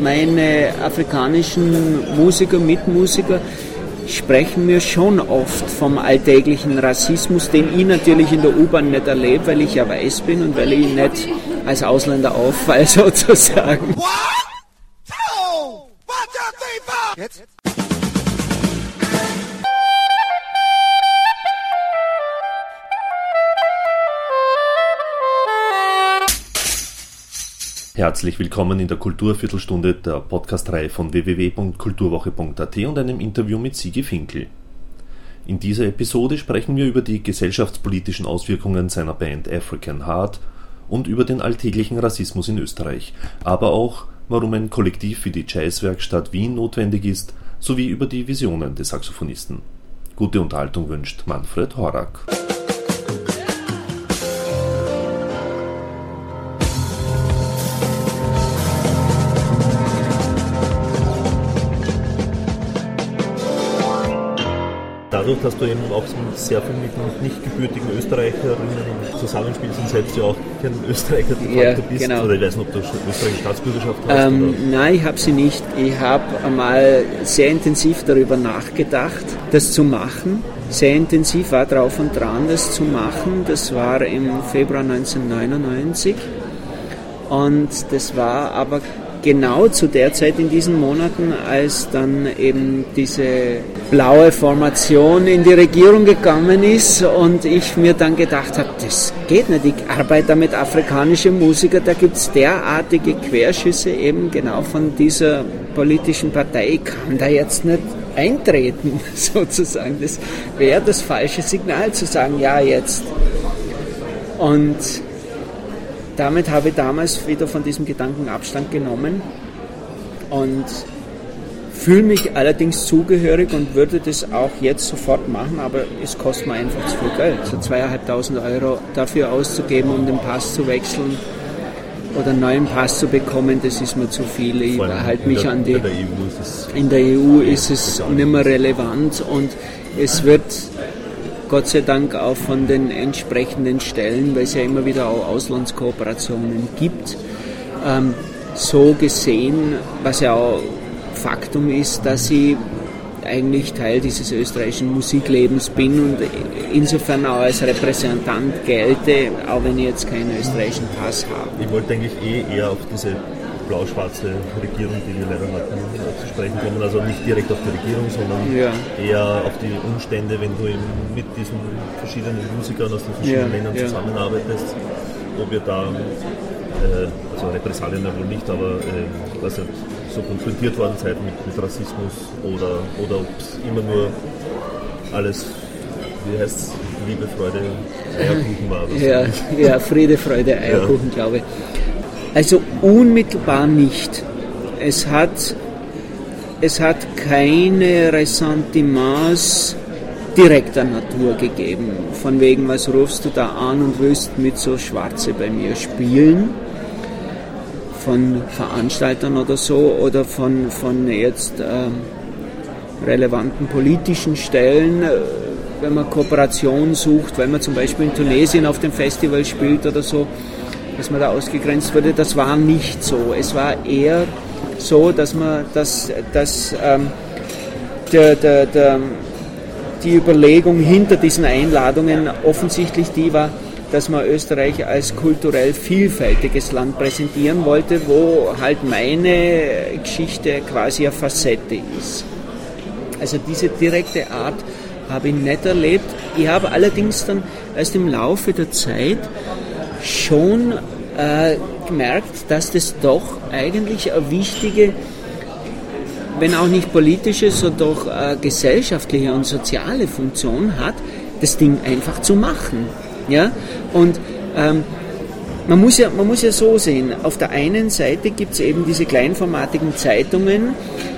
meine afrikanischen Musiker, Mitmusiker, sprechen mir schon oft vom alltäglichen Rassismus, den ich natürlich in der U-Bahn nicht erlebe, weil ich ja weiß bin und weil ich nicht als Ausländer auffalle sozusagen. One, two, one, two, three, Herzlich willkommen in der Kulturviertelstunde der Podcastreihe von www.kulturwoche.at und einem Interview mit Sigi Finkel. In dieser Episode sprechen wir über die gesellschaftspolitischen Auswirkungen seiner Band African Heart und über den alltäglichen Rassismus in Österreich, aber auch, warum ein Kollektiv wie die Jazzwerkstatt Wien notwendig ist, sowie über die Visionen des Saxophonisten. Gute Unterhaltung wünscht Manfred Horak. Dadurch, dass du eben auch sehr viel mit nicht gebürtigen Österreicherinnen zusammenspielst und selbst ja auch kein Österreicher de facto ja, bist, genau. oder ich weiß nicht, ob du österreichische Staatsbürgerschaft hast? Ähm, nein, ich habe sie nicht. Ich habe einmal sehr intensiv darüber nachgedacht, das zu machen. Sehr intensiv war drauf und dran, das zu machen. Das war im Februar 1999. Und das war aber genau zu der Zeit in diesen Monaten, als dann eben diese blaue Formation in die Regierung gekommen ist und ich mir dann gedacht habe, das geht nicht, ich arbeite da mit afrikanischen Musikern, da gibt es derartige Querschüsse eben genau von dieser politischen Partei, ich kann da jetzt nicht eintreten sozusagen. Das wäre das falsche Signal zu sagen, ja jetzt. Und damit habe ich damals wieder von diesem Gedanken Abstand genommen und fühle mich allerdings zugehörig und würde das auch jetzt sofort machen, aber es kostet mir einfach zu viel Geld. So zweieinhalbtausend Euro dafür auszugeben, um den Pass zu wechseln oder einen neuen Pass zu bekommen, das ist mir zu viel. Ich halte mich der, an die. In der EU ist es, in der EU ist es nicht mehr relevant und es wird Gott sei Dank auch von den entsprechenden Stellen, weil es ja immer wieder auch Auslandskooperationen gibt, ähm, so gesehen, was ja auch Faktum ist, dass ich eigentlich Teil dieses österreichischen Musiklebens bin und insofern auch als Repräsentant gelte, auch wenn ich jetzt keinen österreichischen Pass habe. Ich wollte eigentlich eh eher auf diese blau-schwarze Regierung, die wir leider hatten, zu sprechen kommen. Also nicht direkt auf die Regierung, sondern ja. eher auf die Umstände, wenn du mit diesen verschiedenen Musikern aus den verschiedenen ja, Ländern ja. zusammenarbeitest, ob ihr da, äh, also Repressalien wohl nicht, aber äh, was so konfrontiert worden seid mit, mit Rassismus oder, oder ob es immer nur alles, wie heißt es, Liebe, Freude, Eierkuchen war. Ja, ja, Friede, Freude, Eierkuchen, glaube ich. Also unmittelbar nicht. Es hat, es hat keine Ressentiments direkter Natur gegeben. Von wegen, was rufst du da an und willst mit so Schwarze bei mir spielen? Von Veranstaltern oder so oder von, von jetzt äh, relevanten politischen Stellen, äh, wenn man Kooperation sucht, wenn man zum Beispiel in Tunesien auf dem Festival spielt oder so dass man da ausgegrenzt wurde, das war nicht so. Es war eher so, dass man dass, dass, ähm, der, der, der, die Überlegung hinter diesen Einladungen offensichtlich die war, dass man Österreich als kulturell vielfältiges Land präsentieren wollte, wo halt meine Geschichte quasi eine Facette ist. Also diese direkte Art habe ich nicht erlebt. Ich habe allerdings dann erst im Laufe der Zeit schon äh, gemerkt, dass das doch eigentlich eine wichtige, wenn auch nicht politische, so doch äh, gesellschaftliche und soziale Funktion hat, das Ding einfach zu machen. Ja? Und ähm, man muss, ja, man muss ja so sehen, auf der einen Seite gibt es eben diese kleinformatigen Zeitungen,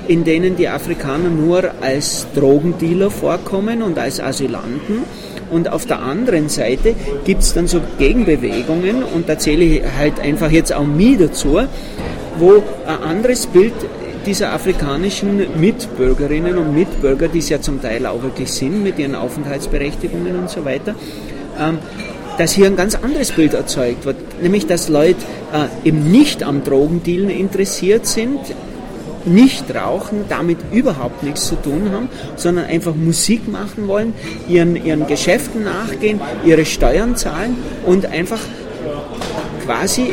in denen die Afrikaner nur als Drogendealer vorkommen und als Asylanten und auf der anderen Seite gibt es dann so Gegenbewegungen, und da zähle ich halt einfach jetzt auch mich dazu, wo ein anderes Bild dieser afrikanischen Mitbürgerinnen und Mitbürger, die es ja zum Teil auch wirklich sind mit ihren Aufenthaltsberechtigungen und so weiter, ähm, dass hier ein ganz anderes Bild erzeugt wird, nämlich dass Leute äh, eben nicht am Drogendealen interessiert sind, nicht rauchen, damit überhaupt nichts zu tun haben, sondern einfach Musik machen wollen, ihren, ihren Geschäften nachgehen, ihre Steuern zahlen und einfach quasi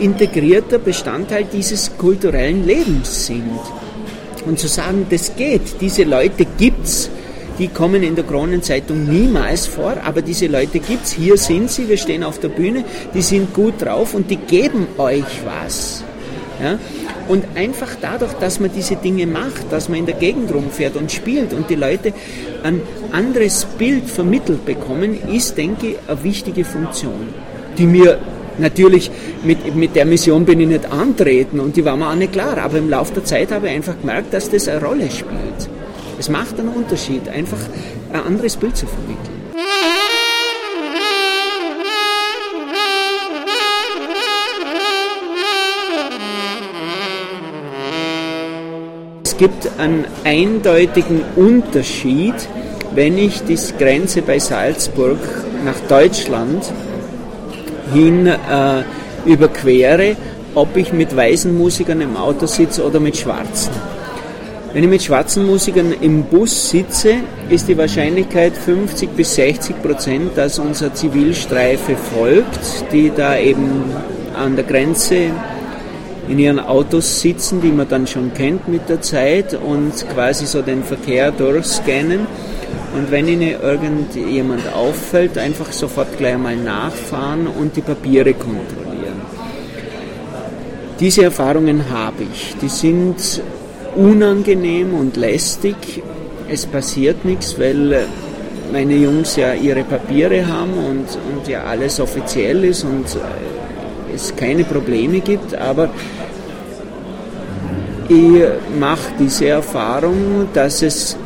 integrierter Bestandteil dieses kulturellen Lebens sind. Und zu sagen, das geht, diese Leute gibt's, die kommen in der Kronenzeitung niemals vor, aber diese Leute gibt's, hier sind sie, wir stehen auf der Bühne, die sind gut drauf und die geben euch was. Ja? Und einfach dadurch, dass man diese Dinge macht, dass man in der Gegend rumfährt und spielt und die Leute ein anderes Bild vermittelt bekommen, ist, denke ich, eine wichtige Funktion, die mir natürlich mit, mit der Mission bin ich nicht antreten und die war mir auch nicht klar, aber im Laufe der Zeit habe ich einfach gemerkt, dass das eine Rolle spielt. Es macht einen Unterschied, einfach ein anderes Bild zu vermitteln. Gibt einen eindeutigen Unterschied, wenn ich die Grenze bei Salzburg nach Deutschland hin äh, überquere, ob ich mit weißen Musikern im Auto sitze oder mit schwarzen. Wenn ich mit schwarzen Musikern im Bus sitze, ist die Wahrscheinlichkeit 50 bis 60 Prozent, dass unser Zivilstreife folgt, die da eben an der Grenze in ihren Autos sitzen, die man dann schon kennt mit der Zeit und quasi so den Verkehr durchscannen und wenn Ihnen irgendjemand auffällt, einfach sofort gleich mal nachfahren und die Papiere kontrollieren. Diese Erfahrungen habe ich. Die sind unangenehm und lästig. Es passiert nichts, weil meine Jungs ja ihre Papiere haben und, und ja alles offiziell ist und es keine Probleme gibt, aber ich mache diese Erfahrung, dass es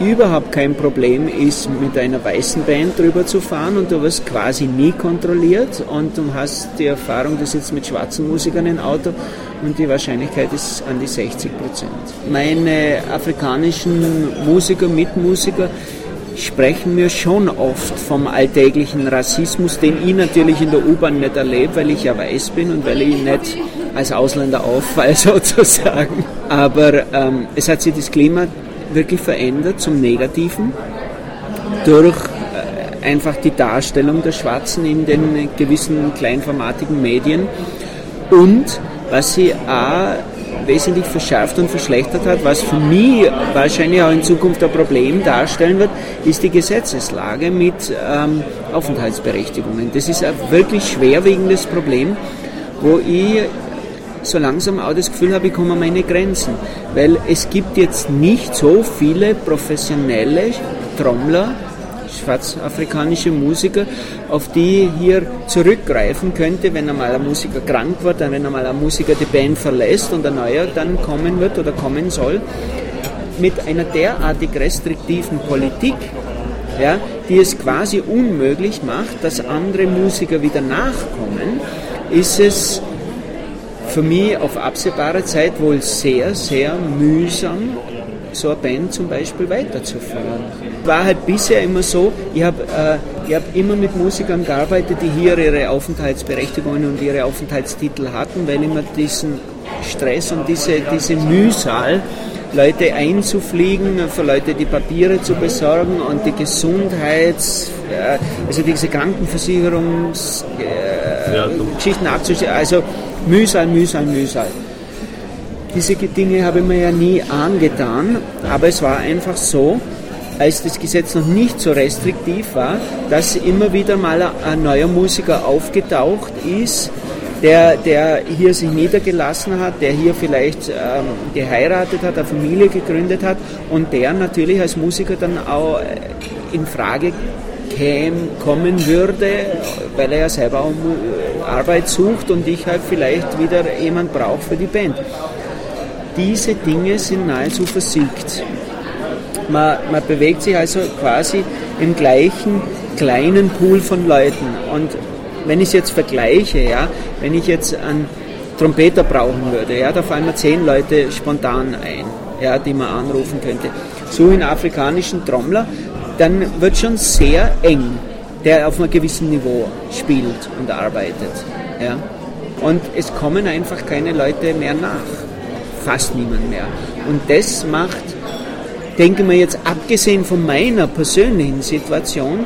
überhaupt kein Problem ist, mit einer weißen Band drüber zu fahren und du wirst quasi nie kontrolliert und du hast die Erfahrung, du sitzt mit schwarzen Musikern im Auto und die Wahrscheinlichkeit ist an die 60 Prozent. Meine afrikanischen Musiker, Mitmusiker, sprechen mir schon oft vom alltäglichen Rassismus, den ich natürlich in der U-Bahn nicht erlebe, weil ich ja weiß bin und weil ich nicht als Ausländer auffalle sozusagen. Aber ähm, es hat sich das Klima wirklich verändert zum Negativen durch äh, einfach die Darstellung der Schwarzen in den gewissen kleinformatigen Medien und was sie auch wesentlich verschärft und verschlechtert hat, was für mich wahrscheinlich auch in Zukunft ein Problem darstellen wird, ist die Gesetzeslage mit ähm, Aufenthaltsberechtigungen. Das ist ein wirklich schwerwiegendes Problem, wo ich so langsam auch das Gefühl habe, ich komme an meine Grenzen. Weil es gibt jetzt nicht so viele professionelle Trommler, schwarzafrikanische Musiker, auf die hier zurückgreifen könnte, wenn einmal ein Musiker krank wird, dann wenn einmal ein Musiker die Band verlässt und ein neuer dann kommen wird oder kommen soll. Mit einer derartig restriktiven Politik, ja, die es quasi unmöglich macht, dass andere Musiker wieder nachkommen, ist es für mich auf absehbare Zeit wohl sehr, sehr mühsam, so eine Band zum Beispiel weiterzuführen. War halt bisher immer so, ich habe äh, hab immer mit Musikern gearbeitet, die hier ihre Aufenthaltsberechtigungen und ihre Aufenthaltstitel hatten, weil immer diesen Stress und diese, diese Mühsal, Leute einzufliegen, für Leute die Papiere zu besorgen und die Gesundheits-, äh, also diese Krankenversicherungsgeschichten äh, ja, abzuschließen. Also Mühsal, Mühsal, Mühsal. Diese Dinge habe ich mir ja nie angetan, aber es war einfach so, als das Gesetz noch nicht so restriktiv war, dass immer wieder mal ein neuer Musiker aufgetaucht ist, der, der hier sich niedergelassen hat, der hier vielleicht ähm, geheiratet hat, eine Familie gegründet hat und der natürlich als Musiker dann auch in Frage käme, kommen würde, weil er ja selber auch Arbeit sucht und ich halt vielleicht wieder jemand brauche für die Band. Diese Dinge sind nahezu versiegt. Man, man bewegt sich also quasi im gleichen kleinen Pool von Leuten. Und wenn ich es jetzt vergleiche, ja, wenn ich jetzt einen Trompeter brauchen würde, ja, da fallen mir zehn Leute spontan ein, ja, die man anrufen könnte. So einen afrikanischen Trommler, dann wird schon sehr eng. der auf einem gewissen Niveau spielt und arbeitet. Ja? Und es kommen einfach keine Leute mehr nach. Fast niemand mehr. Und das macht, denke mir jetzt abgesehen von meiner persönlichen Situation,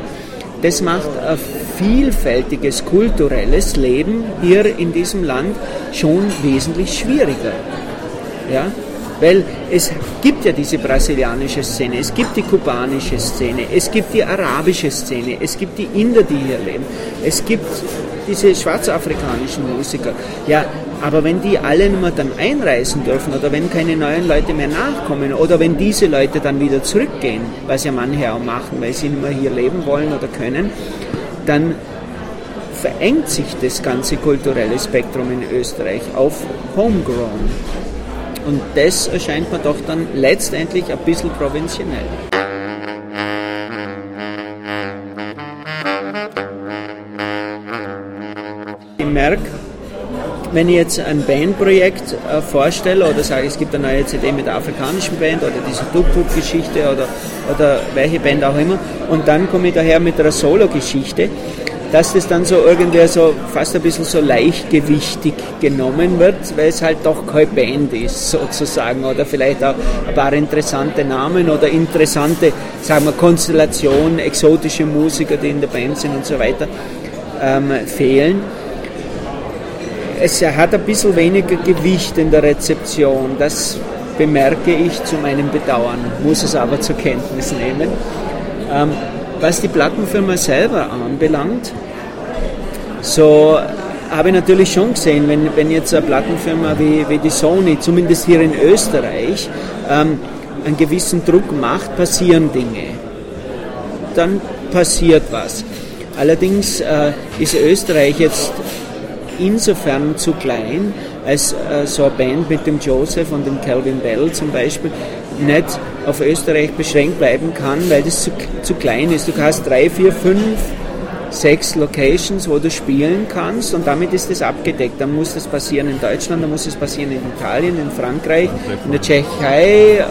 das macht ein vielfältiges kulturelles Leben hier in diesem Land schon wesentlich schwieriger. Ja? Weil es gibt ja diese brasilianische Szene, es gibt die kubanische Szene, es gibt die arabische Szene, es gibt die Inder, die hier leben, es gibt diese schwarzafrikanischen Musiker. Ja, aber wenn die alle nur dann einreisen dürfen oder wenn keine neuen Leute mehr nachkommen oder wenn diese Leute dann wieder zurückgehen, was ja manche auch machen, weil sie nicht mehr hier leben wollen oder können, dann verengt sich das ganze kulturelle Spektrum in Österreich auf Homegrown. Und das erscheint mir doch dann letztendlich ein bisschen provinziell. Ich merke, wenn ich jetzt ein Bandprojekt äh, vorstelle oder sage, es gibt eine neue CD mit der afrikanischen Band oder diese Tuk-Tuk-Geschichte oder, oder welche Band auch immer und dann komme ich daher mit einer Solo-Geschichte, dass das dann so irgendwie so fast ein bisschen so leichtgewichtig genommen wird, weil es halt doch keine Band ist sozusagen oder vielleicht auch ein paar interessante Namen oder interessante, sagen wir, Konstellationen, exotische Musiker, die in der Band sind und so weiter, ähm, fehlen. Es hat ein bisschen weniger Gewicht in der Rezeption, das bemerke ich zu meinem Bedauern, muss es aber zur Kenntnis nehmen. Ähm, was die Plattenfirma selber anbelangt, so habe ich natürlich schon gesehen, wenn, wenn jetzt eine Plattenfirma wie, wie die Sony, zumindest hier in Österreich, ähm, einen gewissen Druck macht, passieren Dinge. Dann passiert was. Allerdings äh, ist Österreich jetzt insofern zu klein, als äh, so eine Band mit dem Joseph und dem Calvin Bell zum Beispiel nicht auf Österreich beschränkt bleiben kann, weil das zu, zu klein ist. Du hast drei, vier, fünf, sechs Locations, wo du spielen kannst und damit ist es abgedeckt. Dann muss das passieren in Deutschland, dann muss es passieren in Italien, in Frankreich, in der Tschechei,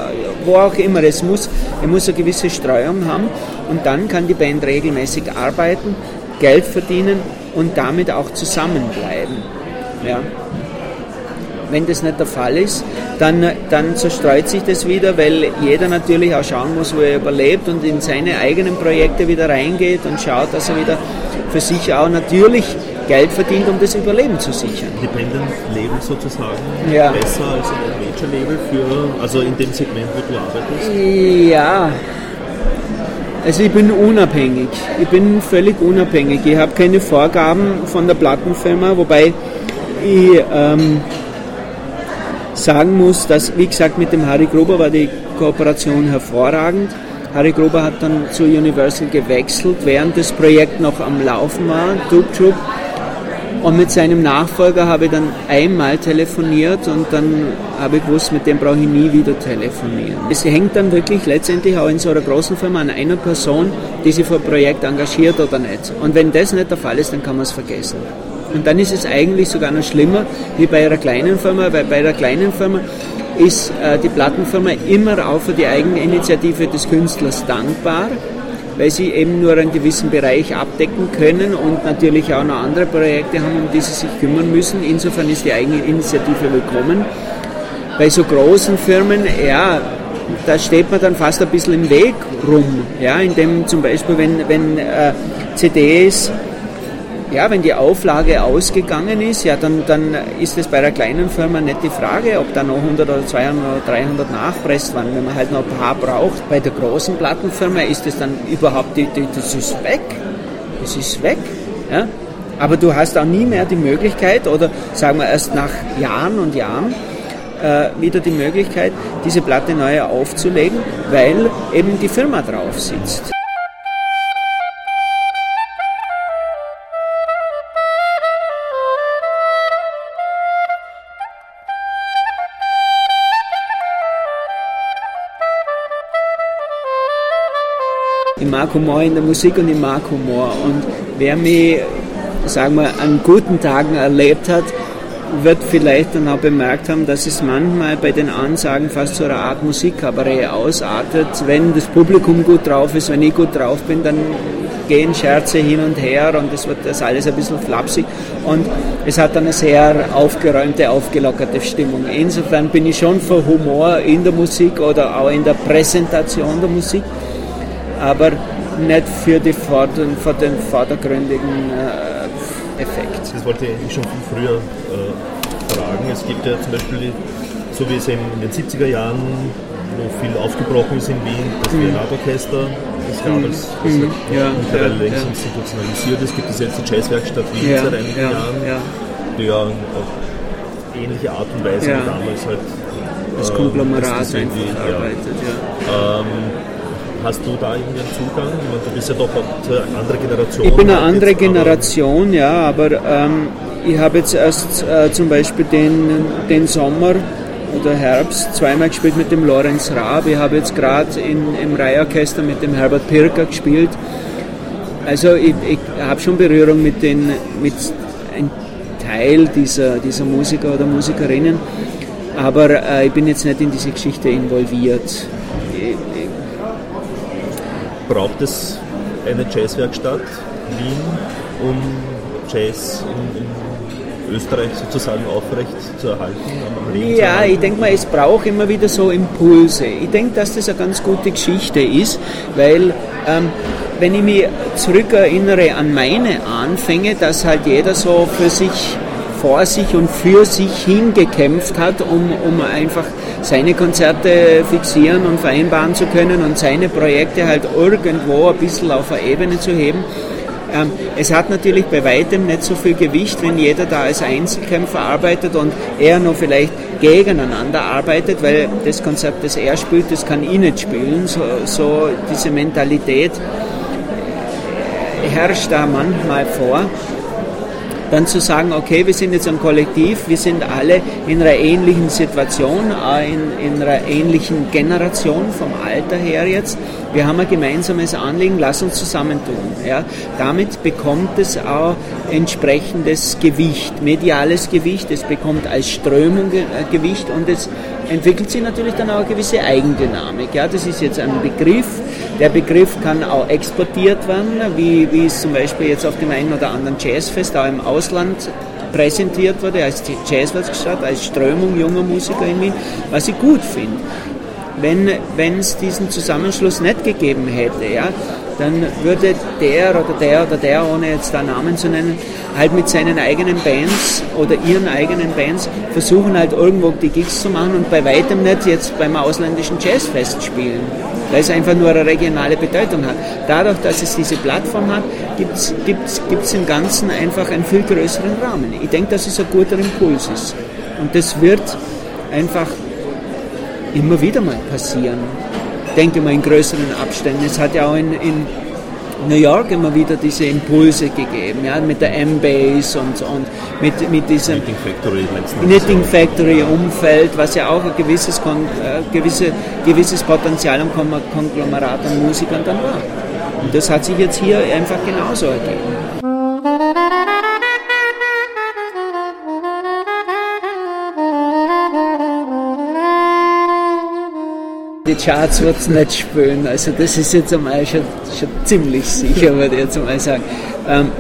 wo auch immer. Es muss, es muss eine gewisse Streuung haben und dann kann die Band regelmäßig arbeiten, Geld verdienen und damit auch zusammenbleiben. Ja. Wenn das nicht der Fall ist, dann, dann zerstreut sich das wieder, weil jeder natürlich auch schauen muss, wo er überlebt und in seine eigenen Projekte wieder reingeht und schaut, dass er wieder für sich auch natürlich Geld verdient, um das Überleben zu sichern. Independent leben sozusagen ja. besser als ein Major-Label für, also in dem Segment, wo du arbeitest? Ja, also ich bin unabhängig. Ich bin völlig unabhängig. Ich habe keine Vorgaben von der Plattenfirma, wobei ich ähm, sagen muss, dass, wie gesagt, mit dem Harry Gruber war die Kooperation hervorragend. Harry Gruber hat dann zu Universal gewechselt, während das Projekt noch am Laufen war, Duke Troop. Und mit seinem Nachfolger habe ich dann einmal telefoniert und dann habe ich gewusst, mit dem brauche ich nie wieder telefonieren. Es hängt dann wirklich letztendlich auch in so einer großen Firma an einer Person, die sich für ein Projekt engagiert oder nicht. Und wenn das nicht der Fall ist, dann kann man es vergessen. Und dann ist es eigentlich sogar noch schlimmer wie bei einer kleinen Firma, weil bei einer kleinen Firma ist äh, die Plattenfirma immer auch für die Eigeninitiative des Künstlers dankbar, weil sie eben nur einen gewissen Bereich abdecken können und natürlich auch noch andere Projekte haben, um die sie sich kümmern müssen. Insofern ist die Eigeninitiative willkommen. Bei so großen Firmen, ja, da steht man dann fast ein bisschen im Weg rum, ja, indem zum Beispiel, wenn, wenn äh, CDs ja, wenn die Auflage ausgegangen ist, ja, dann, dann ist es bei einer kleinen Firma nicht die Frage, ob da noch 100 oder 200 oder 300 nachpresst waren, wenn man halt noch ein paar braucht. Bei der großen Plattenfirma ist es dann überhaupt, die, die, das ist weg. Das ist weg. Ja? Aber du hast auch nie mehr die Möglichkeit, oder sagen wir erst nach Jahren und Jahren, äh, wieder die Möglichkeit, diese Platte neu aufzulegen, weil eben die Firma drauf sitzt. Mag Humor in der Musik und ich mag Humor. Und wer mich, sagen wir, an guten Tagen erlebt hat, wird vielleicht dann auch bemerkt haben, dass es manchmal bei den Ansagen fast zu einer Art Musikkabarett ausartet. Wenn das Publikum gut drauf ist, wenn ich gut drauf bin, dann gehen Scherze hin und her und es wird das alles ein bisschen flapsig und es hat eine sehr aufgeräumte, aufgelockerte Stimmung. Insofern bin ich schon für Humor in der Musik oder auch in der Präsentation der Musik, aber nicht für, die Vorderen, für den vordergründigen äh, Effekt. Das wollte ich schon viel früher äh, fragen. Es gibt ja zum Beispiel, so wie es eben in den 70er Jahren wo viel aufgebrochen ist in Wien, das mhm. Orchester, das damals das mhm. ja, mittlerweile ja, längst ja. institutionalisiert ist. gibt es jetzt die Jazzwerkstatt Wien ja, seit einigen Jahren, die ja auf ähnliche Art und Weise wie damals halt das Konglomerat das einfach arbeitet. Ähm, hast du da irgendwie einen Zugang? Du bist ja doch eine andere Generation. Ich bin eine andere Generation, ja, aber ähm, ich habe jetzt erst äh, zum Beispiel den, den Sommer oder Herbst zweimal gespielt mit dem Lorenz Raab. Ich habe jetzt gerade im Reiheorchester mit dem Herbert Pirker gespielt. Also ich, ich habe schon Berührung mit, den, mit einem Teil dieser, dieser Musiker oder Musikerinnen, aber äh, ich bin jetzt nicht in diese Geschichte involviert. Ich Braucht es eine Jazzwerkstatt Wien, um Jazz in, in Österreich sozusagen aufrecht zu erhalten? Ja, ich denke mal, es braucht immer wieder so Impulse. Ich denke, dass das eine ganz gute Geschichte ist, weil ähm, wenn ich mich zurückerinnere an meine Anfänge, dass halt jeder so für sich vor sich und für sich hingekämpft hat, um, um einfach seine Konzerte fixieren und vereinbaren zu können und seine Projekte halt irgendwo ein bisschen auf eine Ebene zu heben ähm, es hat natürlich bei weitem nicht so viel Gewicht, wenn jeder da als Einzelkämpfer arbeitet und er nur vielleicht gegeneinander arbeitet, weil das Konzept, das er spielt, das kann ich nicht spielen. So, so diese Mentalität herrscht da manchmal vor dann zu sagen, okay, wir sind jetzt ein Kollektiv, wir sind alle in einer ähnlichen Situation, in, in einer ähnlichen Generation vom Alter her jetzt. Wir haben ein gemeinsames Anliegen, lass uns zusammentun. Ja. Damit bekommt es auch entsprechendes Gewicht, mediales Gewicht, es bekommt als Strömung äh, Gewicht und es entwickelt sich natürlich dann auch eine gewisse Eigendynamik. Ja. Das ist jetzt ein Begriff, der Begriff kann auch exportiert werden, wie, wie es zum Beispiel jetzt auf dem einen oder anderen Jazzfest auch im Ausland präsentiert wurde, als Jazzwerkstatt, als Strömung junger Musiker in Wien, was ich gut finde. Wenn es diesen Zusammenschluss nicht gegeben hätte, ja, dann würde der oder der oder der, ohne jetzt da Namen zu nennen, halt mit seinen eigenen Bands oder ihren eigenen Bands versuchen halt irgendwo die Gigs zu machen und bei weitem nicht jetzt beim ausländischen Jazzfest spielen, weil es einfach nur eine regionale Bedeutung hat. Dadurch, dass es diese Plattform hat, gibt es im Ganzen einfach einen viel größeren Rahmen. Ich denke, dass es ein guter Impuls ist. Und das wird einfach immer wieder mal passieren denke mal in größeren Abständen. Es hat ja auch in, in New York immer wieder diese Impulse gegeben, ja, mit der M-Base und, und mit, mit diesem Knitting Factory, Knitting Factory Umfeld, was ja auch ein gewisses, äh, gewisse, gewisses Potenzial am Konglomerat an Musikern dann war. Und das hat sich jetzt hier einfach genauso ergeben. Charts wird es nicht spielen. Also das ist jetzt einmal schon, schon ziemlich sicher, würde ich jetzt mal sagen. Ähm,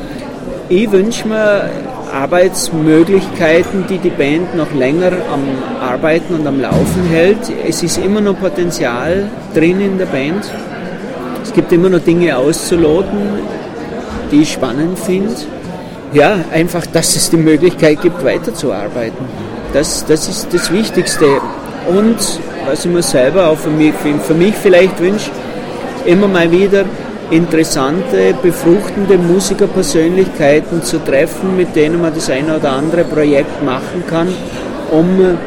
ich wünsche mir Arbeitsmöglichkeiten, die die Band noch länger am Arbeiten und am Laufen hält. Es ist immer noch Potenzial drin in der Band. Es gibt immer noch Dinge auszuloten, die ich spannend finde. Ja, einfach, dass es die Möglichkeit gibt, weiterzuarbeiten. Das, das ist das Wichtigste. Und was ich mir selber auch für mich, für mich vielleicht wünsche, immer mal wieder interessante, befruchtende Musikerpersönlichkeiten zu treffen, mit denen man das eine oder andere Projekt machen kann, um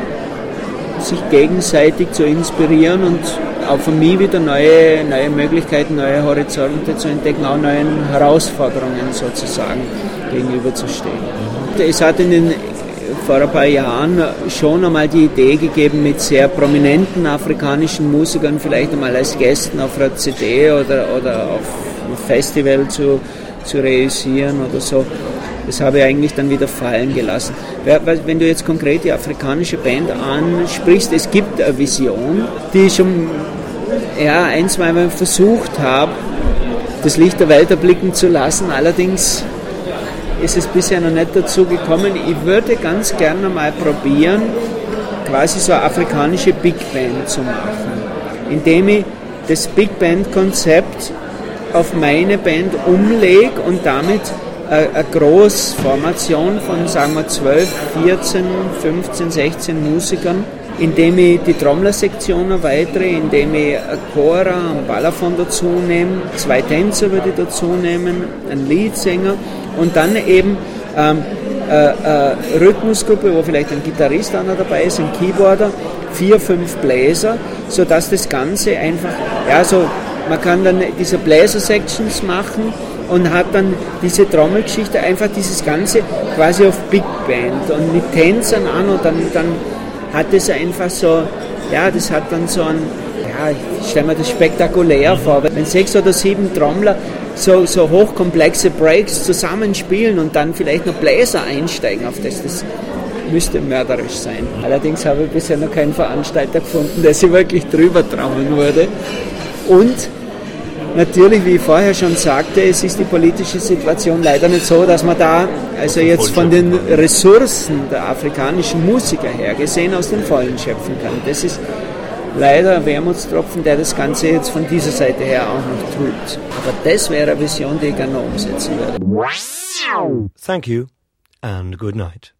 sich gegenseitig zu inspirieren und auch für mich wieder neue, neue Möglichkeiten, neue Horizonte zu entdecken, auch neuen Herausforderungen sozusagen gegenüberzustehen. Es hat in den vor ein paar Jahren schon einmal die Idee gegeben, mit sehr prominenten afrikanischen Musikern vielleicht einmal als Gästen auf einer CD oder, oder auf einem Festival zu, zu realisieren oder so. Das habe ich eigentlich dann wieder fallen gelassen. Wenn du jetzt konkret die afrikanische Band ansprichst, es gibt eine Vision, die ich schon ja, ein, zwei Mal versucht habe, das Licht der Welt erblicken zu lassen. Allerdings ist es bisher noch nicht dazu gekommen. Ich würde ganz gerne mal probieren, quasi so eine afrikanische Big Band zu machen, indem ich das Big Band Konzept auf meine Band umlege und damit eine Großformation von, sagen wir, 12, 14, 15, 16 Musikern, indem ich die Trommlersektion erweitere, indem ich ein Chora, ein Balafon dazu nehme, zwei Tänzer würde ich dazu nehmen, einen Leadsänger und dann eben ähm, eine Rhythmusgruppe, wo vielleicht ein Gitarrist noch dabei ist, ein Keyboarder, vier, fünf Bläser, sodass das Ganze einfach, ja, so, man kann dann diese Bläser-Sections machen und hat dann diese Trommelgeschichte, einfach dieses Ganze quasi auf Big Band und mit Tänzern an und dann, dann hat es einfach so, ja, das hat dann so ein, ja, ich stelle mir das spektakulär vor, wenn sechs oder sieben Trommler so, so hochkomplexe Breaks zusammenspielen und dann vielleicht noch Bläser einsteigen auf das, das müsste mörderisch sein. Allerdings habe ich bisher noch keinen Veranstalter gefunden, der sich wirklich drüber trauen würde. Und natürlich, wie ich vorher schon sagte, es ist die politische Situation leider nicht so, dass man da, also jetzt von den Ressourcen der afrikanischen Musiker her gesehen, aus den Vollen schöpfen kann. Das ist leider ein Wermutstropfen, der das Ganze jetzt von dieser Seite her auch noch tut. Aber das wäre eine Vision, die ich gerne umsetzen würde. Thank you and good night.